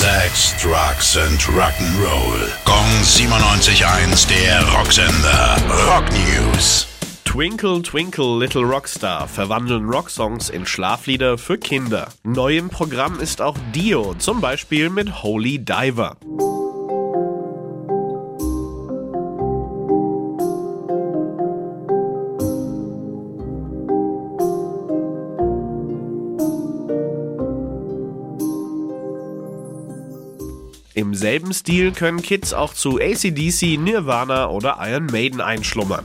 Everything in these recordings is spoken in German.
Sex, Drugs and Rock'n'Roll. Gong 97.1, der Rocksender. Rock News. Twinkle Twinkle Little Rockstar verwandeln Rocksongs in Schlaflieder für Kinder. Neu im Programm ist auch Dio, zum Beispiel mit Holy Diver. Im selben Stil können Kids auch zu ACDC, Nirvana oder Iron Maiden einschlummern.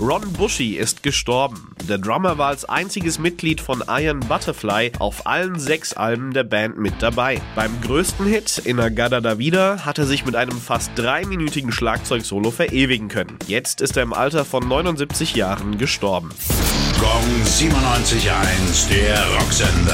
Ron Bushy ist gestorben. Der Drummer war als einziges Mitglied von Iron Butterfly auf allen sechs Alben der Band mit dabei. Beim größten Hit, Inagada da Vida, hat er sich mit einem fast dreiminütigen Schlagzeugsolo verewigen können. Jetzt ist er im Alter von 79 Jahren gestorben. Gong 97.1, der Rocksender.